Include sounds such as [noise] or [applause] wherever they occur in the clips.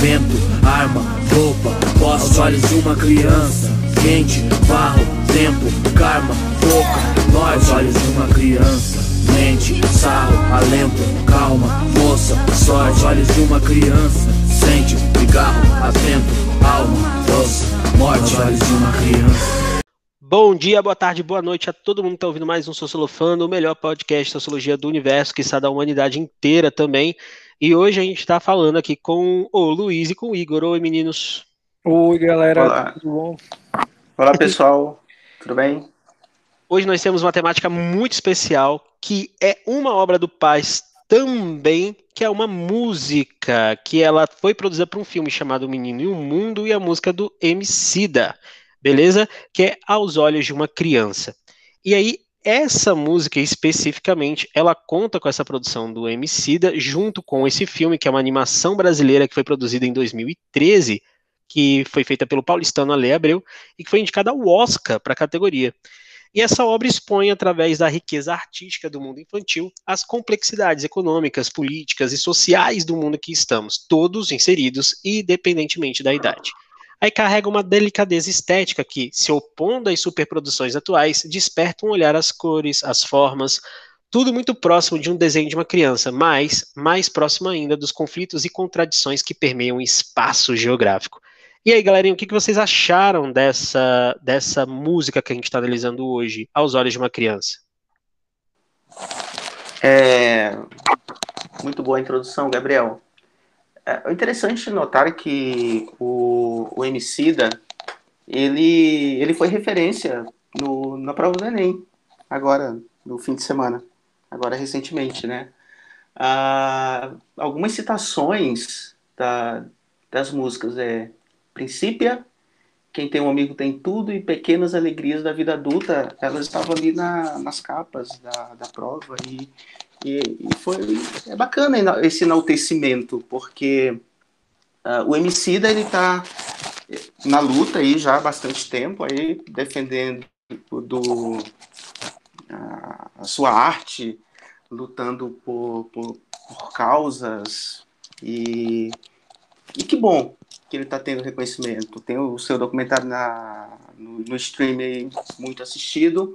vento, arma, roupa, posse, Os olhos de uma criança, quente, barro, tempo, karma, boca, Os olhos de uma criança, mente, sarro, alento, calma, moça, sorte, Os olhos de uma criança, sente, cigarro, atento, alma, doce, morte, Os olhos de uma criança. Bom dia, boa tarde, boa noite a todo mundo que está ouvindo mais um Sociolofando, o melhor podcast de sociologia do universo, que está da humanidade inteira também. E hoje a gente está falando aqui com o Luiz e com o Igor. Oi, meninos. Oi, galera. Olá. Tudo bom? Olá, pessoal. Tudo bem? Hoje nós temos uma temática muito especial, que é uma obra do Paz também, que é uma música, que ela foi produzida para um filme chamado O Menino e o Mundo, e a música do Emicida beleza? Que é Aos Olhos de uma Criança. E aí, essa música especificamente, ela conta com essa produção do Emicida, junto com esse filme, que é uma animação brasileira que foi produzida em 2013, que foi feita pelo paulistano Ale Abreu, e que foi indicada ao Oscar para a categoria. E essa obra expõe, através da riqueza artística do mundo infantil, as complexidades econômicas, políticas e sociais do mundo que estamos, todos inseridos, independentemente da idade. Aí carrega uma delicadeza estética que, se opondo às superproduções atuais, desperta um olhar às cores, às formas, tudo muito próximo de um desenho de uma criança, mas mais próximo ainda dos conflitos e contradições que permeiam o espaço geográfico. E aí, galerinha, o que vocês acharam dessa, dessa música que a gente está analisando hoje, aos olhos de uma criança? É... Muito boa introdução, Gabriel. É interessante notar que o, o Emicida, ele, ele foi referência no, na prova do Enem, agora, no fim de semana, agora recentemente, né? Ah, algumas citações da, das músicas é Princípia, Quem tem um amigo tem tudo e Pequenas Alegrias da Vida Adulta, elas estavam ali na, nas capas da, da prova e e, e foi é bacana esse enaltecimento, porque uh, o Emicida ele está na luta aí já há bastante tempo aí defendendo do a, a sua arte, lutando por, por, por causas e, e que bom que ele está tendo reconhecimento. Tem o seu documentário na, no, no streaming muito assistido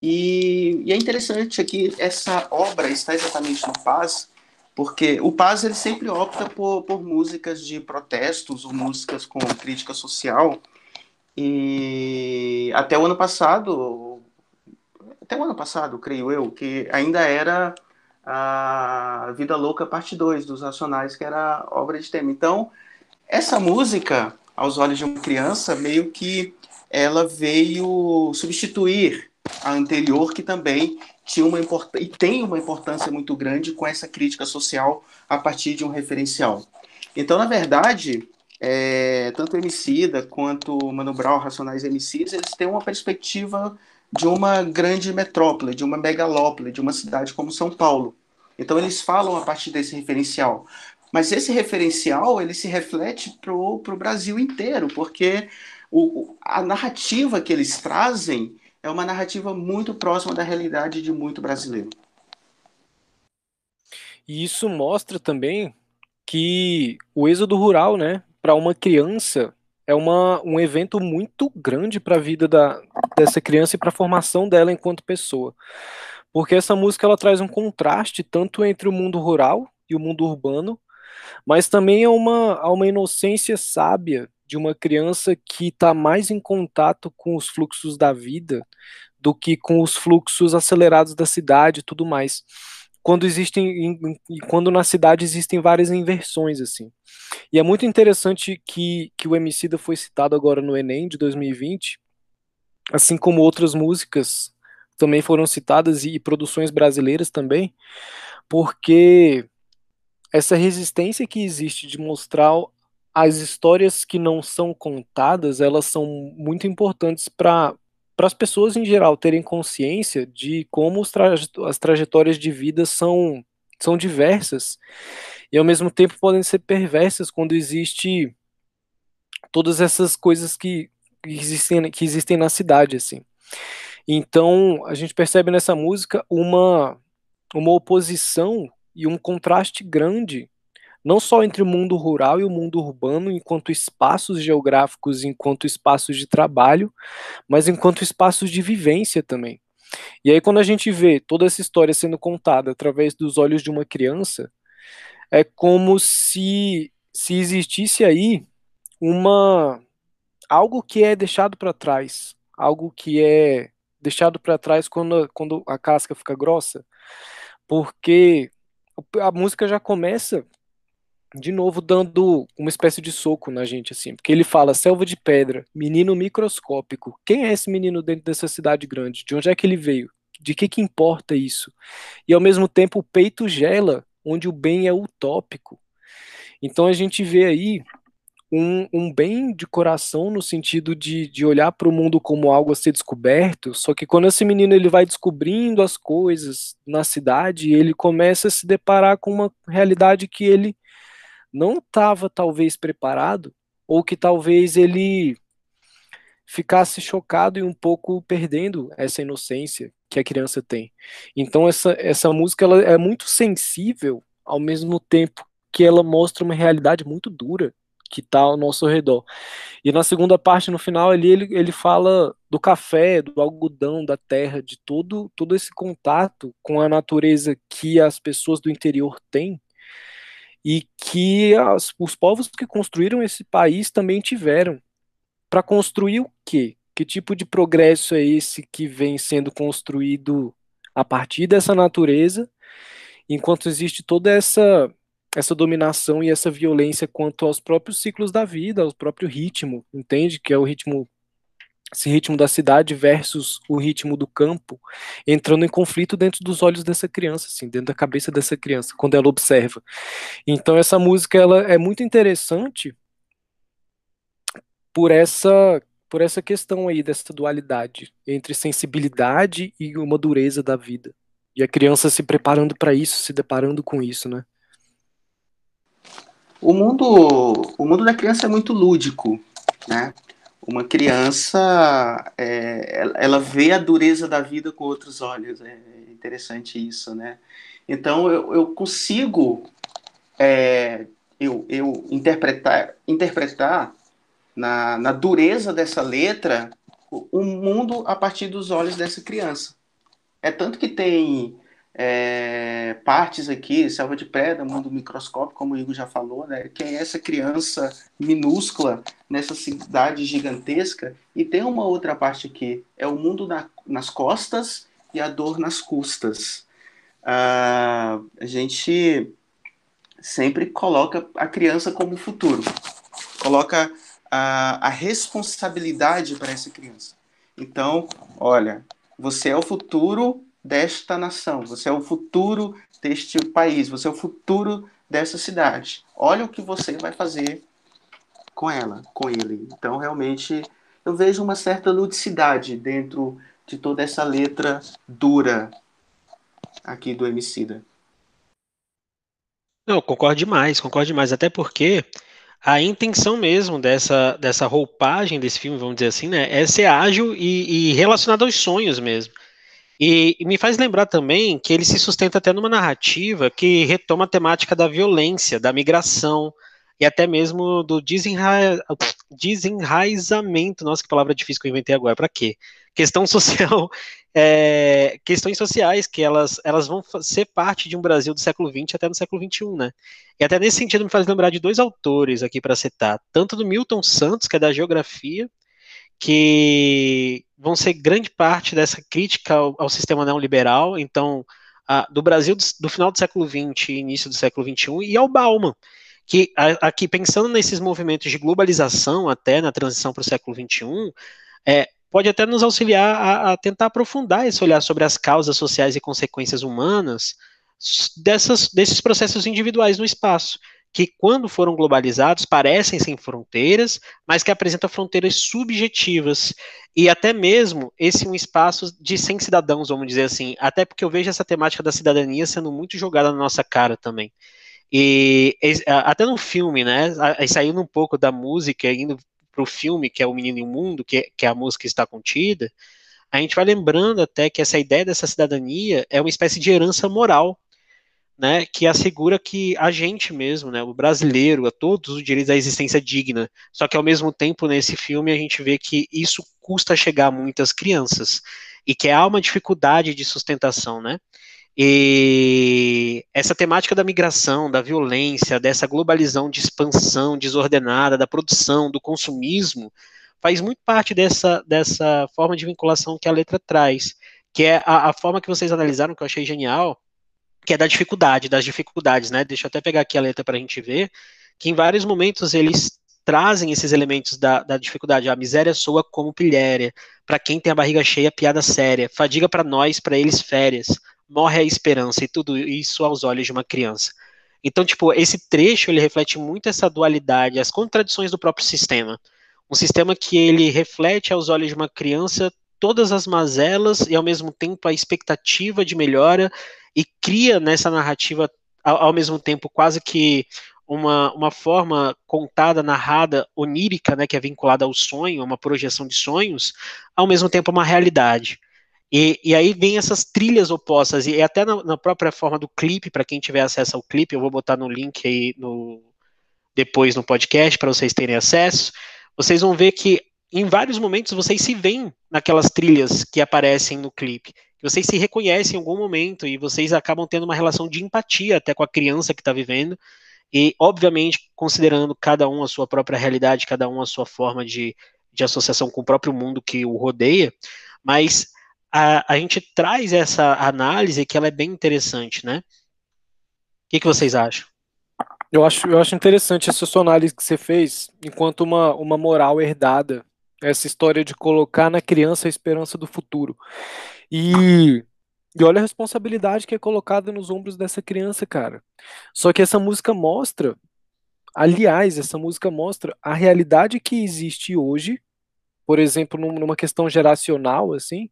e, e, é interessante aqui, essa obra está exatamente no Paz, porque o Paz ele sempre opta por, por músicas de protestos ou músicas com crítica social. E até o ano passado, até o ano passado, creio eu, que ainda era a Vida Louca Parte 2 dos Racionais, que era obra de tema. Então, essa música, aos olhos de uma criança, meio que ela veio substituir a anterior, que também tinha uma e tem uma importância muito grande com essa crítica social a partir de um referencial. Então, na verdade, é, tanto Emicida quanto Mano Brown, Racionais MCs, eles têm uma perspectiva de uma grande metrópole, de uma megalópole, de uma cidade como São Paulo. Então, eles falam a partir desse referencial. Mas esse referencial, ele se reflete para o Brasil inteiro, porque o, a narrativa que eles trazem é uma narrativa muito próxima da realidade de muito brasileiro. E isso mostra também que o êxodo rural, né, para uma criança é uma, um evento muito grande para a vida da, dessa criança e para a formação dela enquanto pessoa. Porque essa música ela traz um contraste tanto entre o mundo rural e o mundo urbano, mas também é uma, há uma inocência sábia de uma criança que está mais em contato com os fluxos da vida do que com os fluxos acelerados da cidade e tudo mais. Quando existem, quando na cidade existem várias inversões assim. E é muito interessante que, que o Emicida foi citado agora no Enem de 2020, assim como outras músicas também foram citadas e produções brasileiras também, porque essa resistência que existe de mostrar as histórias que não são contadas, elas são muito importantes para para as pessoas em geral terem consciência de como as trajetórias de vida são, são diversas e ao mesmo tempo podem ser perversas quando existe todas essas coisas que existem, que existem na cidade assim. Então a gente percebe nessa música uma uma oposição e um contraste grande não só entre o mundo rural e o mundo urbano, enquanto espaços geográficos, enquanto espaços de trabalho, mas enquanto espaços de vivência também. E aí, quando a gente vê toda essa história sendo contada através dos olhos de uma criança, é como se, se existisse aí uma algo que é deixado para trás, algo que é deixado para trás quando, quando a casca fica grossa, porque a música já começa de novo dando uma espécie de soco na gente assim, porque ele fala selva de pedra, menino microscópico. Quem é esse menino dentro dessa cidade grande? De onde é que ele veio? De que que importa isso? E ao mesmo tempo o peito gela, onde o bem é utópico. Então a gente vê aí um, um bem de coração no sentido de, de olhar para o mundo como algo a ser descoberto, só que quando esse menino ele vai descobrindo as coisas na cidade, ele começa a se deparar com uma realidade que ele não estava talvez preparado, ou que talvez ele ficasse chocado e um pouco perdendo essa inocência que a criança tem. Então essa, essa música ela é muito sensível ao mesmo tempo que ela mostra uma realidade muito dura que está ao nosso redor. E na segunda parte, no final, ali, ele, ele fala do café, do algodão, da terra, de todo, todo esse contato com a natureza que as pessoas do interior têm e que as, os povos que construíram esse país também tiveram. Para construir o quê? Que tipo de progresso é esse que vem sendo construído a partir dessa natureza, enquanto existe toda essa essa dominação e essa violência quanto aos próprios ciclos da vida, ao próprio ritmo, entende? Que é o ritmo esse ritmo da cidade versus o ritmo do campo, entrando em conflito dentro dos olhos dessa criança, assim, dentro da cabeça dessa criança, quando ela observa. Então essa música ela é muito interessante por essa por essa questão aí dessa dualidade entre sensibilidade e uma dureza da vida. E a criança se preparando para isso, se deparando com isso, né? O mundo, o mundo da criança é muito lúdico, né? Uma criança, é, ela vê a dureza da vida com outros olhos. É interessante isso, né? Então eu, eu consigo é, eu, eu interpretar, interpretar na, na dureza dessa letra o mundo a partir dos olhos dessa criança. É tanto que tem é, partes aqui, selva de pedra, mundo microscópico, como o Igor já falou, né? Quem é essa criança minúscula nessa cidade gigantesca? E tem uma outra parte aqui, é o mundo na, nas costas e a dor nas custas. Ah, a gente sempre coloca a criança como futuro, coloca a, a responsabilidade para essa criança. Então, olha, você é o futuro desta nação, você é o futuro deste país, você é o futuro dessa cidade. Olha o que você vai fazer com ela, com ele. Então, realmente, eu vejo uma certa ludicidade dentro de toda essa letra dura aqui do Emicida. Não, concordo demais, concordo demais, até porque a intenção mesmo dessa, dessa roupagem desse filme, vamos dizer assim, né, é ser ágil e, e relacionado aos sonhos mesmo. E, e, me faz lembrar também que ele se sustenta até numa narrativa que retoma a temática da violência, da migração e até mesmo do desenra... desenraizamento. Nossa, que palavra difícil que eu inventei agora. Para quê? Questão [laughs] social, é... questões sociais que elas, elas vão ser parte de um Brasil do século XX até no século XXI, né? E até nesse sentido me faz lembrar de dois autores aqui para citar, tanto do Milton Santos, que é da geografia, que vão ser grande parte dessa crítica ao, ao sistema neoliberal, então, a, do Brasil do, do, final do século XX e início do século XXI, e ao Bauman, que a, aqui, pensando nesses movimentos de globalização até na transição para o século XXI, é, pode até nos auxiliar a, a, tentar aprofundar esse olhar sobre as causas sociais e consequências humanas dessas, desses processos individuais no espaço que, quando foram globalizados, parecem sem fronteiras, mas que apresentam fronteiras subjetivas. E até mesmo esse um espaço de sem cidadãos, vamos dizer assim. Até porque eu vejo essa temática da cidadania sendo muito jogada na nossa cara também. E até no filme, né? Saindo um pouco da música, indo para o filme, que é O Menino e o Mundo, que, que a música está contida, a gente vai lembrando até que essa ideia dessa cidadania é uma espécie de herança moral né, que assegura que a gente mesmo, né, o brasileiro, a todos os direitos à existência digna. Só que ao mesmo tempo nesse filme a gente vê que isso custa chegar a muitas crianças e que há uma dificuldade de sustentação, né? E essa temática da migração, da violência, dessa globalização de expansão desordenada, da produção, do consumismo, faz muito parte dessa, dessa forma de vinculação que a letra traz, que é a, a forma que vocês analisaram, que eu achei genial, que é da dificuldade, das dificuldades, né? Deixa eu até pegar aqui a letra para a gente ver, que em vários momentos eles trazem esses elementos da, da dificuldade. A miséria soa como pilhéria, para quem tem a barriga cheia, piada séria, fadiga para nós, para eles férias, morre a esperança, e tudo isso aos olhos de uma criança. Então, tipo, esse trecho, ele reflete muito essa dualidade, as contradições do próprio sistema. Um sistema que ele reflete aos olhos de uma criança todas as mazelas e ao mesmo tempo a expectativa de melhora e cria nessa narrativa ao, ao mesmo tempo quase que uma, uma forma contada, narrada, onírica, né, que é vinculada ao sonho, uma projeção de sonhos, ao mesmo tempo uma realidade. E, e aí vem essas trilhas opostas, e até na, na própria forma do clipe, para quem tiver acesso ao clipe, eu vou botar no link aí no, depois no podcast para vocês terem acesso, vocês vão ver que em vários momentos vocês se veem naquelas trilhas que aparecem no clipe. Vocês se reconhecem em algum momento e vocês acabam tendo uma relação de empatia até com a criança que está vivendo. E, obviamente, considerando cada um a sua própria realidade, cada um a sua forma de, de associação com o próprio mundo que o rodeia, mas a, a gente traz essa análise que ela é bem interessante, né? O que, que vocês acham? Eu acho, eu acho interessante essa sua análise que você fez enquanto uma, uma moral herdada. Essa história de colocar na criança a esperança do futuro. E, e olha a responsabilidade que é colocada nos ombros dessa criança, cara. Só que essa música mostra, aliás, essa música mostra a realidade que existe hoje, por exemplo, numa questão geracional, assim,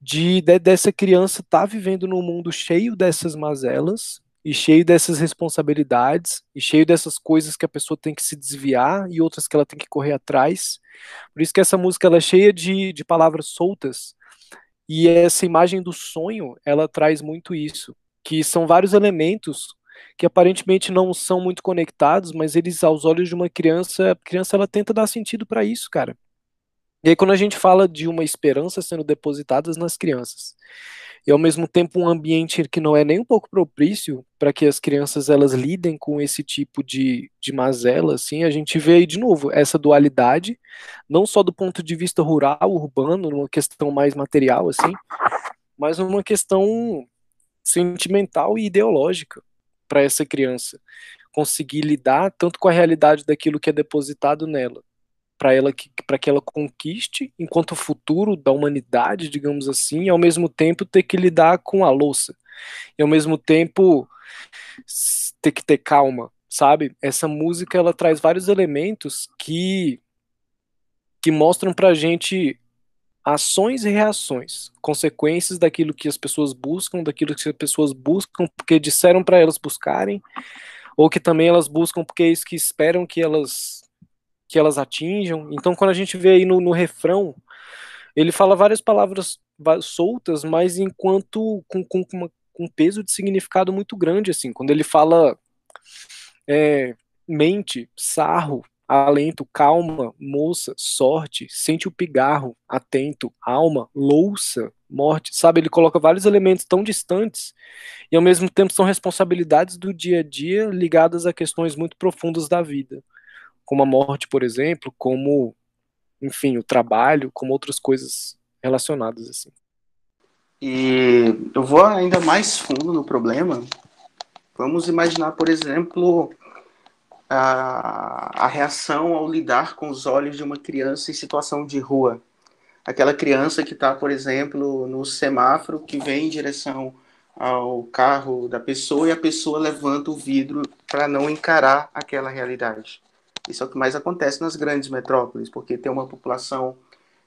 de, de dessa criança estar tá vivendo num mundo cheio dessas mazelas, e cheio dessas responsabilidades e cheio dessas coisas que a pessoa tem que se desviar e outras que ela tem que correr atrás. Por isso que essa música ela é cheia de, de palavras soltas e essa imagem do sonho ela traz muito isso, que são vários elementos que aparentemente não são muito conectados, mas eles aos olhos de uma criança, a criança ela tenta dar sentido para isso, cara. E aí quando a gente fala de uma esperança sendo depositada nas crianças, e ao mesmo tempo um ambiente que não é nem um pouco propício para que as crianças elas lidem com esse tipo de, de mazela, assim, a gente vê aí de novo essa dualidade, não só do ponto de vista rural, urbano, numa questão mais material, assim, mas numa questão sentimental e ideológica para essa criança conseguir lidar tanto com a realidade daquilo que é depositado nela, para ela que para que ela conquiste enquanto futuro da humanidade, digamos assim, e ao mesmo tempo ter que lidar com a louça. E ao mesmo tempo ter que ter calma, sabe? Essa música ela traz vários elementos que que mostram pra gente ações e reações, consequências daquilo que as pessoas buscam, daquilo que as pessoas buscam porque disseram para elas buscarem, ou que também elas buscam porque é isso que esperam que elas que elas atinjam. Então, quando a gente vê aí no, no refrão, ele fala várias palavras soltas, mas enquanto com, com, uma, com um peso de significado muito grande, assim. Quando ele fala é, mente, sarro, alento, calma, moça, sorte, sente o pigarro, atento, alma, louça, morte, sabe? Ele coloca vários elementos tão distantes e ao mesmo tempo são responsabilidades do dia a dia ligadas a questões muito profundas da vida como a morte, por exemplo, como, enfim, o trabalho, como outras coisas relacionadas assim. E eu vou ainda mais fundo no problema. Vamos imaginar, por exemplo, a, a reação ao lidar com os olhos de uma criança em situação de rua. Aquela criança que está, por exemplo, no semáforo que vem em direção ao carro da pessoa e a pessoa levanta o vidro para não encarar aquela realidade. Isso é o que mais acontece nas grandes metrópoles, porque tem uma população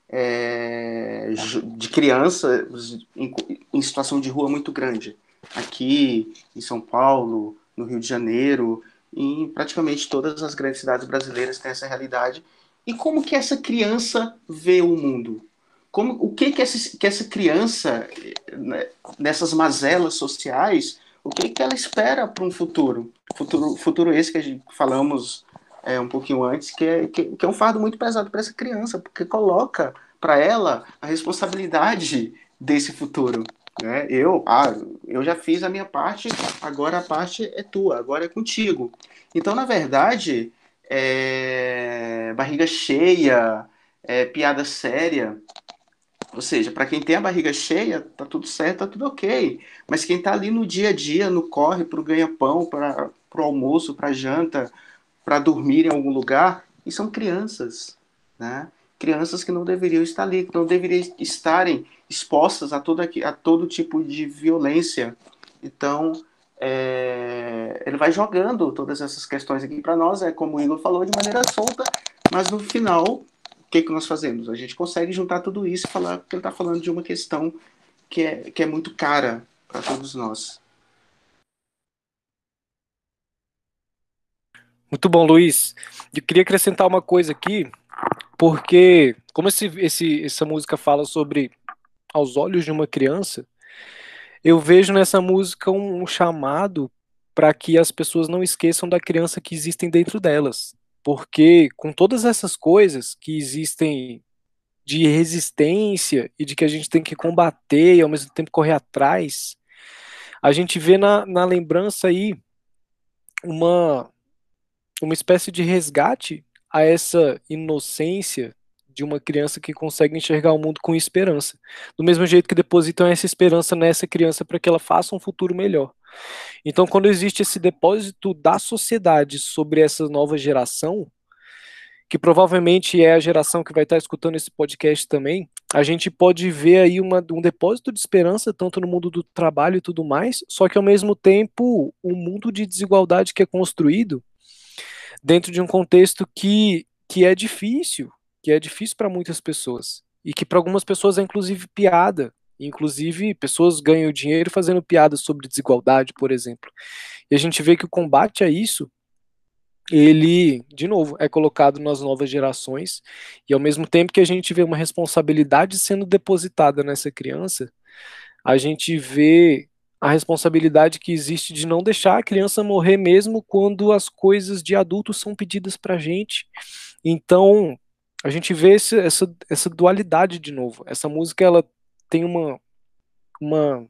é, de crianças em, em, situação de rua muito grande. Aqui em São Paulo, no Rio de Janeiro, em praticamente todas as grandes cidades brasileiras tem essa realidade. E como que essa criança vê o mundo? Como, o que que essa, que essa criança, né, nessas mazelas sociais, O que, que ela espera para um futuro? futuro? Futuro esse que a gente falamos é, um pouquinho antes, que é, que, que é um fardo muito pesado para essa criança, porque coloca para ela a responsabilidade desse futuro. Né? Eu, ah, eu já fiz a minha parte, agora a parte é tua, agora é contigo. Então, na verdade, é... barriga cheia, é... piada séria. Ou seja, para quem tem a barriga cheia, tá tudo certo, tá tudo ok. Mas quem tá ali no dia a dia, no corre, pro ganha-pão, para pro almoço, para janta, para dormir em algum lugar, e são crianças, né? Crianças que não deveriam estar ali, que não deveriam estarem expostas a todo, a todo tipo de violência. Então, é, ele vai jogando todas essas questões aqui para nós, é como o Igor falou, de maneira solta, mas no final, o que, que nós fazemos? A gente consegue juntar tudo isso e falar que ele está falando de uma questão que é, que é muito cara para todos nós. Muito bom, Luiz. Eu queria acrescentar uma coisa aqui, porque como esse, esse, essa música fala sobre aos olhos de uma criança, eu vejo nessa música um, um chamado para que as pessoas não esqueçam da criança que existem dentro delas. Porque com todas essas coisas que existem de resistência e de que a gente tem que combater e ao mesmo tempo correr atrás, a gente vê na, na lembrança aí uma, uma espécie de resgate a essa inocência de uma criança que consegue enxergar o mundo com esperança. Do mesmo jeito que depositam essa esperança nessa criança para que ela faça um futuro melhor. Então, quando existe esse depósito da sociedade sobre essa nova geração, que provavelmente é a geração que vai estar escutando esse podcast também, a gente pode ver aí uma, um depósito de esperança, tanto no mundo do trabalho e tudo mais, só que ao mesmo tempo, um mundo de desigualdade que é construído dentro de um contexto que, que é difícil, que é difícil para muitas pessoas e que para algumas pessoas é inclusive piada. Inclusive, pessoas ganham dinheiro fazendo piadas sobre desigualdade, por exemplo. E a gente vê que o combate a isso, ele, de novo, é colocado nas novas gerações, e ao mesmo tempo que a gente vê uma responsabilidade sendo depositada nessa criança, a gente vê a responsabilidade que existe de não deixar a criança morrer mesmo quando as coisas de adultos são pedidas para a gente. Então, a gente vê esse, essa, essa dualidade de novo. Essa música ela tem uma, uma,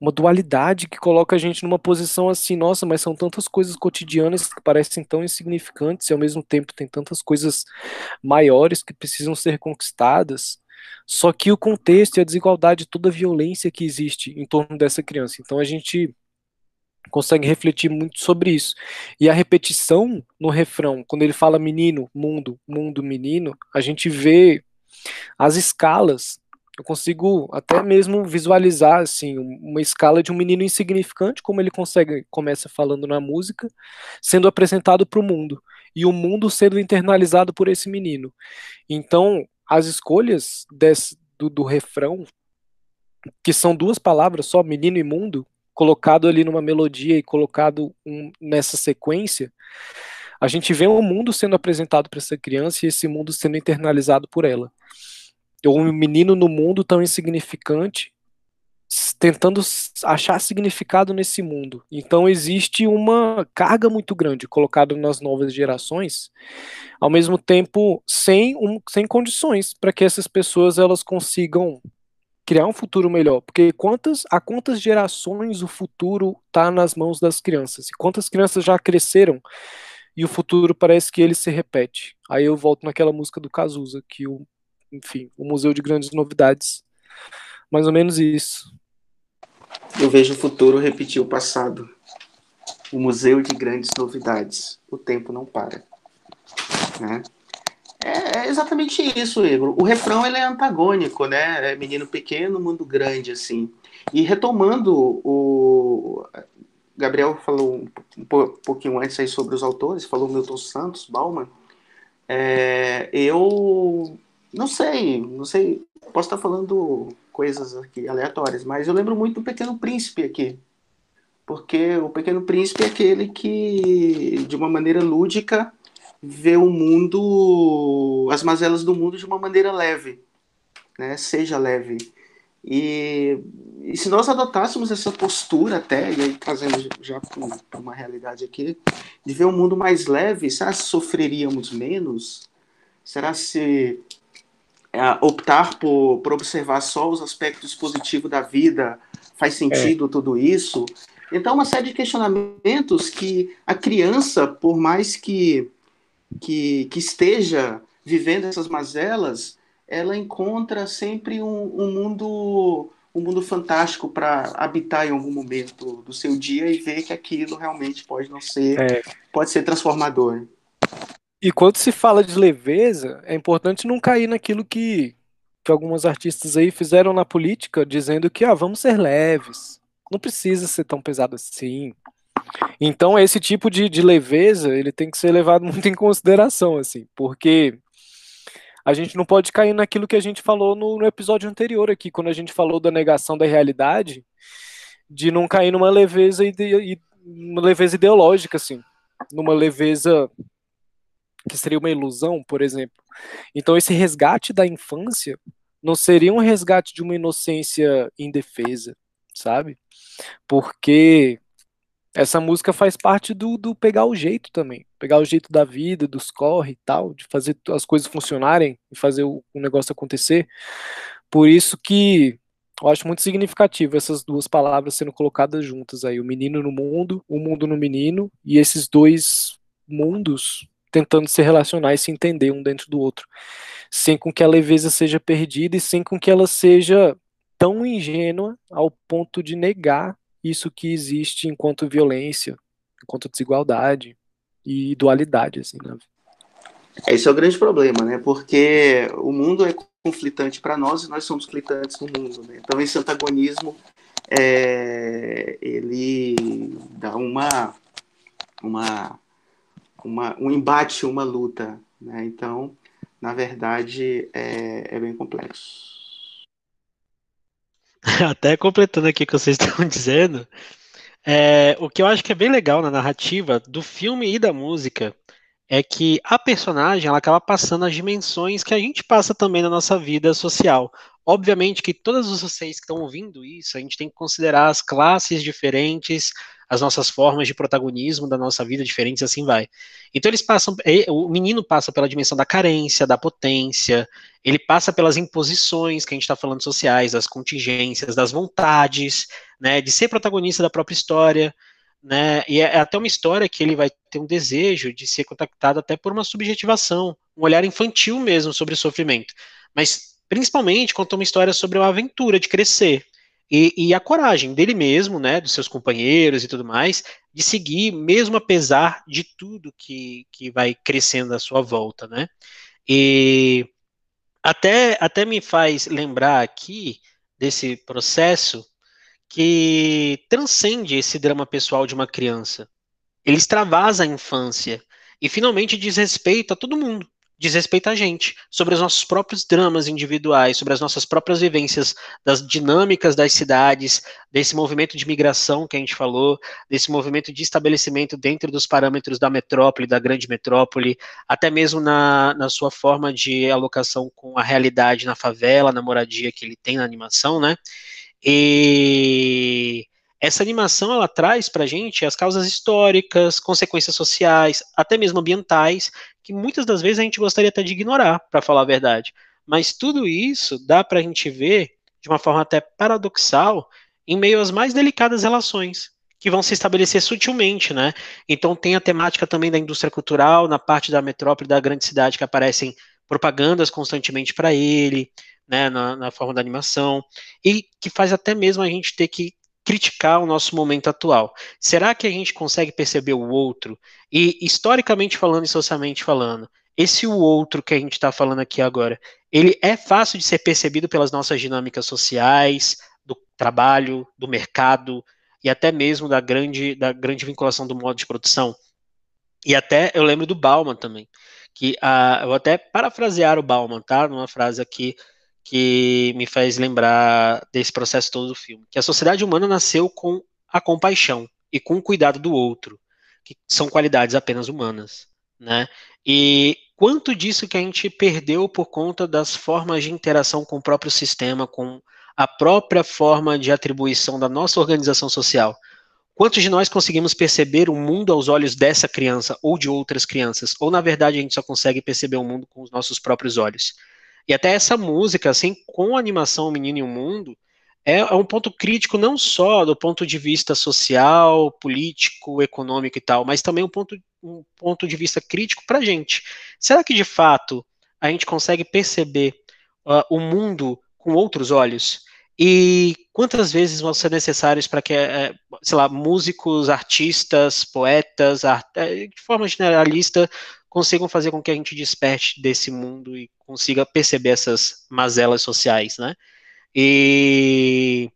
uma dualidade que coloca a gente numa posição assim, nossa, mas são tantas coisas cotidianas que parecem tão insignificantes e ao mesmo tempo tem tantas coisas maiores que precisam ser conquistadas. Só que o contexto e a desigualdade, toda a violência que existe em torno dessa criança. Então a gente consegue refletir muito sobre isso. E a repetição no refrão, quando ele fala menino, mundo, mundo, menino, a gente vê as escalas. Eu consigo até mesmo visualizar assim uma escala de um menino insignificante, como ele consegue começa falando na música, sendo apresentado para o mundo e o mundo sendo internalizado por esse menino. Então, as escolhas desse, do, do refrão, que são duas palavras só, menino e mundo, colocado ali numa melodia e colocado um, nessa sequência, a gente vê um mundo sendo apresentado para essa criança e esse mundo sendo internalizado por ela. Um menino no mundo tão insignificante, tentando achar significado nesse mundo. Então existe uma carga muito grande colocada nas novas gerações, ao mesmo tempo sem, um, sem condições para que essas pessoas elas consigam criar um futuro melhor, porque quantas a quantas gerações o futuro está nas mãos das crianças? E quantas crianças já cresceram e o futuro parece que ele se repete? Aí eu volto naquela música do Cazuza, que o enfim, o Museu de Grandes Novidades. Mais ou menos isso. Eu vejo o futuro repetir o passado. O Museu de Grandes Novidades. O tempo não para. Né? É, é exatamente isso, Igor. O refrão ele é antagônico, né? É menino pequeno, mundo grande, assim. E retomando o. Gabriel falou um pouquinho antes aí sobre os autores, falou Milton Santos, Bauman. É, eu não sei, não sei, posso estar falando coisas aqui aleatórias, mas eu lembro muito do Pequeno Príncipe aqui. Porque o Pequeno Príncipe é aquele que, de uma maneira lúdica, ver o mundo, as mazelas do mundo de uma maneira leve, né? Seja leve. E, e se nós adotássemos essa postura até, e aí trazendo já para uma realidade aqui, de ver um mundo mais leve, será que sofreríamos menos? Será se optar por, por observar só os aspectos positivos da vida faz sentido é. tudo isso? Então, uma série de questionamentos que a criança, por mais que, que, que esteja vivendo essas mazelas, ela encontra sempre um, um mundo um mundo fantástico para habitar em algum momento do seu dia e ver que aquilo realmente pode não ser, é. pode ser transformador. E quando se fala de leveza, é importante não cair naquilo que, que algumas artistas aí fizeram na política, dizendo que ah, vamos ser leves, não precisa ser tão pesado assim. Então esse tipo de, de leveza ele tem que ser levado [laughs] muito em consideração, assim, porque a gente não pode cair naquilo que a gente falou no, no episódio anterior aqui, quando a gente falou da negação da realidade, de não cair numa leveza, ide, leveza ideológica, assim, numa leveza que seria uma ilusão, por exemplo. Então, esse resgate da infância não seria um resgate de uma inocência indefesa, sabe? Porque essa música faz parte do, do pegar o jeito também. Pegar o jeito da vida, dos corre e tal, de fazer as coisas funcionarem e fazer o, o negócio acontecer. Por isso que eu acho muito significativo essas duas palavras sendo colocadas juntas aí, o menino no mundo, o mundo no menino, e esses dois mundos tentando se relacionar e se entender um dentro do outro, sem com que a leveza seja perdida e sem com que ela seja tão ingênua ao ponto de negar isso que existe enquanto violência, enquanto desigualdade e dualidade, assim, né? Esse é o grande problema, né? Porque o mundo é conflitante para nós e nós somos conflitantes no mundo, né? Então esse antagonismo é, ele dá uma, uma, uma, um embate, uma luta, né? Então, na verdade, é, é bem complexo. [laughs] Até completando aqui o que vocês [laughs] estão dizendo, é, o que eu acho que é bem legal na narrativa do filme e da música é que a personagem ela acaba passando as dimensões que a gente passa também na nossa vida social. Obviamente que todos vocês que estão ouvindo isso, a gente tem que considerar as classes diferentes, as nossas formas de protagonismo da nossa vida diferentes, assim vai. Então eles passam, o menino passa pela dimensão da carência, da potência, ele passa pelas imposições que a gente está falando sociais, das contingências, das vontades, né, de ser protagonista da própria história, né, e é, é até uma história que ele vai ter um desejo de ser contactado até por uma subjetivação, um olhar infantil mesmo sobre o sofrimento, mas principalmente conta uma história sobre uma aventura de crescer, e, e, a coragem dele mesmo, né, dos seus companheiros e tudo mais, de seguir, mesmo apesar de tudo que, que vai crescendo à sua volta, né? E até, até me faz lembrar aqui desse processo que transcende esse drama pessoal de uma criança. Ele extravasa a infância e finalmente diz respeito a todo mundo diz respeito a gente, sobre os nossos próprios dramas individuais, sobre as nossas próprias vivências das dinâmicas das cidades, desse movimento de migração que a gente falou, desse movimento de estabelecimento dentro dos parâmetros da metrópole, da grande metrópole, até mesmo na, na sua forma de alocação com a realidade na favela, na moradia que ele tem na animação, né? E essa animação ela traz para a gente as causas históricas, consequências sociais, até mesmo ambientais, que muitas das vezes a gente gostaria até de ignorar, para falar a verdade. Mas tudo isso dá para a gente ver de uma forma até paradoxal em meio às mais delicadas relações que vão se estabelecer sutilmente, né? Então tem a temática também da indústria cultural na parte da metrópole da grande cidade que aparecem propagandas constantemente para ele, né, na, na, forma da animação, e que faz até mesmo a gente ter que criticar o nosso momento atual. Será que a gente consegue perceber o outro? E, historicamente falando e socialmente falando, esse o outro que a gente está falando aqui agora, ele é fácil de ser percebido pelas nossas dinâmicas sociais, do trabalho, do mercado e até mesmo da grande, da grande vinculação do modo de produção. E até eu lembro do Bauman também, que uh, eu vou até parafrasear o Bauman, tá? Numa frase aqui que me faz lembrar desse processo todo do filme. Que a sociedade humana nasceu com a compaixão e com o cuidado do outro, que são qualidades apenas humanas, né? E quanto disso que a gente perdeu por conta das formas de interação com o próprio sistema, com a própria forma de atribuição da nossa organização social. Quantos de nós conseguimos perceber o mundo aos olhos dessa criança ou de outras crianças? Ou, na verdade, a gente só consegue perceber o mundo com os nossos próprios olhos? E até essa música, assim, com a animação Menino e o Mundo, é, é um ponto crítico não só do ponto de vista social, político, econômico e tal, mas também um ponto, um ponto de vista crítico para a gente. Será que, de fato, a gente consegue perceber uh, o mundo com outros olhos? E quantas vezes vão ser necessários para que, é, sei lá, músicos, artistas, poetas. É, de forma generalista, consigam fazer com que a gente desperte desse mundo e consiga perceber essas mazelas sociais, né? E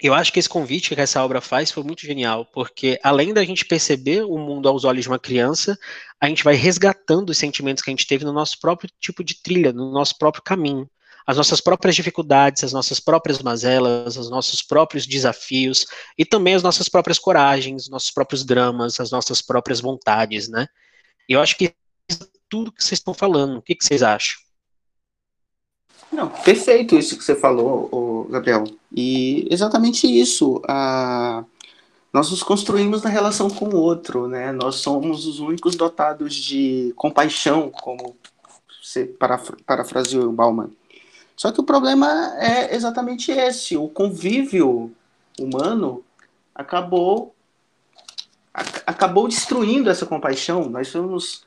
eu acho que esse convite que essa obra faz foi muito genial, porque além da gente perceber o mundo aos olhos de uma criança, a gente vai resgatando os sentimentos que a gente teve no nosso próprio tipo de trilha, no nosso próprio caminho as nossas próprias dificuldades, as nossas próprias mazelas, os nossos próprios desafios e também as nossas próprias coragens, nossos próprios dramas, as nossas próprias vontades, né? Eu acho que tudo que vocês estão falando, o que, que vocês acham? Não, perfeito isso que você falou, Gabriel. E exatamente isso. A... Nós nos construímos na relação com o outro, né? Nós somos os únicos dotados de compaixão, como você parafraseou o Bauman. Só que o problema é exatamente esse: o convívio humano acabou acabou destruindo essa compaixão. Nós somos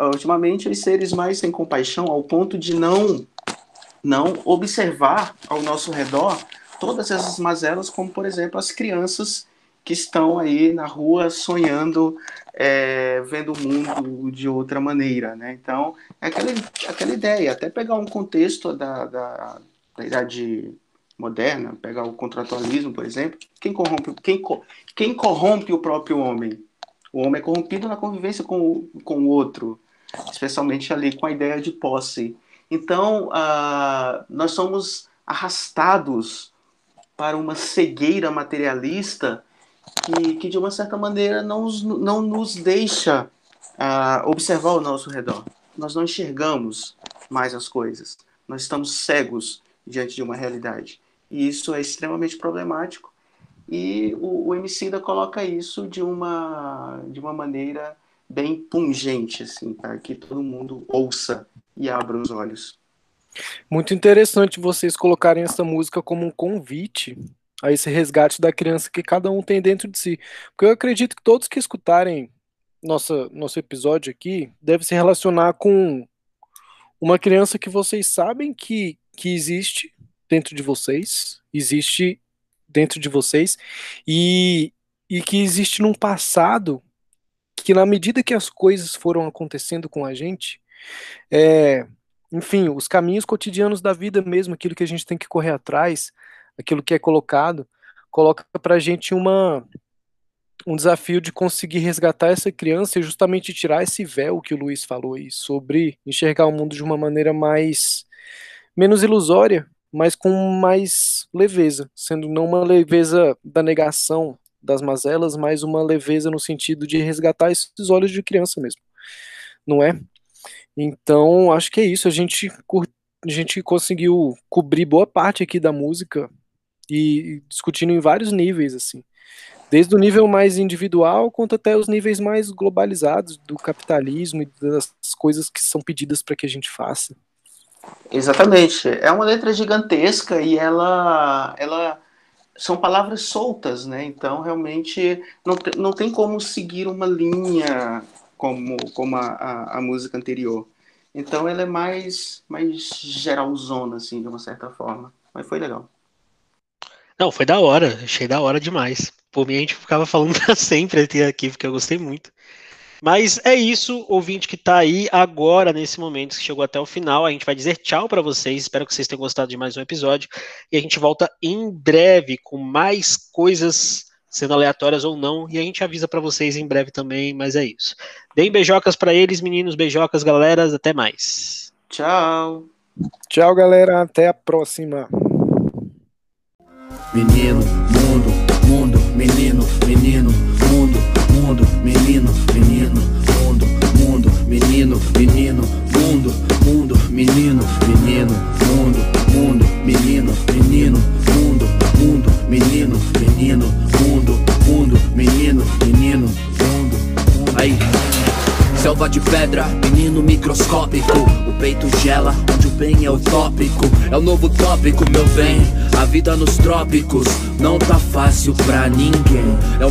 ultimamente os seres mais sem compaixão ao ponto de não não observar ao nosso redor todas essas mazelas, como por exemplo as crianças que estão aí na rua sonhando, é, vendo o mundo de outra maneira, né? Então, é aquela, aquela ideia, até pegar um contexto da, da, da idade moderna, pegar o contratualismo, por exemplo, quem corrompe, quem, quem corrompe o próprio homem? O homem é corrompido na convivência com o, com o outro, especialmente ali com a ideia de posse. Então, uh, nós somos arrastados para uma cegueira materialista que, que de uma certa maneira não, não nos deixa uh, observar o nosso redor. Nós não enxergamos mais as coisas. Nós estamos cegos diante de uma realidade. E isso é extremamente problemático. E o, o Emicida coloca isso de uma, de uma maneira bem pungente, assim, para que todo mundo ouça e abra os olhos. Muito interessante vocês colocarem essa música como um convite a esse resgate da criança que cada um tem dentro de si. Porque eu acredito que todos que escutarem nossa, nosso episódio aqui devem se relacionar com uma criança que vocês sabem que, que existe dentro de vocês, existe dentro de vocês, e, e que existe num passado que, na medida que as coisas foram acontecendo com a gente, é, enfim, os caminhos cotidianos da vida mesmo, aquilo que a gente tem que correr atrás, aquilo que é colocado, coloca para a gente uma, um desafio de conseguir resgatar essa criança e justamente tirar esse véu que o Luiz falou aí sobre enxergar o mundo de uma maneira mais menos ilusória, mas com mais leveza, sendo não uma leveza da negação das mazelas, mas uma leveza no sentido de resgatar esses olhos de criança mesmo, não é? Então, acho que é isso. A gente, a gente conseguiu cobrir boa parte aqui da música e discutindo em vários níveis, assim. Desde o nível mais individual, quanto até os níveis mais globalizados do capitalismo e das coisas que são pedidas para que a gente faça. Exatamente. É uma letra gigantesca e ela, ela são palavras soltas, né? Então, realmente, não, não tem como seguir uma linha como, como a, a, a música anterior. Então, ela é mais, mais geralzona, assim, de uma certa forma. Mas foi legal. Não, foi da hora, achei da hora demais. Por mim, a gente ficava falando [laughs] pra sempre aqui, porque eu gostei muito. Mas é isso, ouvinte que tá aí agora, nesse momento, que chegou até o final. A gente vai dizer tchau para vocês. Espero que vocês tenham gostado de mais um episódio. E a gente volta em breve com mais coisas, sendo aleatórias ou não. E a gente avisa para vocês em breve também. Mas é isso. Deem beijocas para eles, meninos. Beijocas, galera. Até mais. Tchau. Tchau, galera. Até a próxima. Menino, mundo, mundo, menino, menino, mundo, menino, menino, mundo, mundo, menino, menino, mundo, mundo, menino, menino, mundo, mundo, menino, menino, mundo, mundo, menino, menino, mundo, mundo, menino, menino, mundo, aí. Selva de pedra, menino microscópico. O peito gela, onde o bem é utópico. É o novo tópico, meu bem. A vida nos trópicos não tá fácil pra ninguém. É o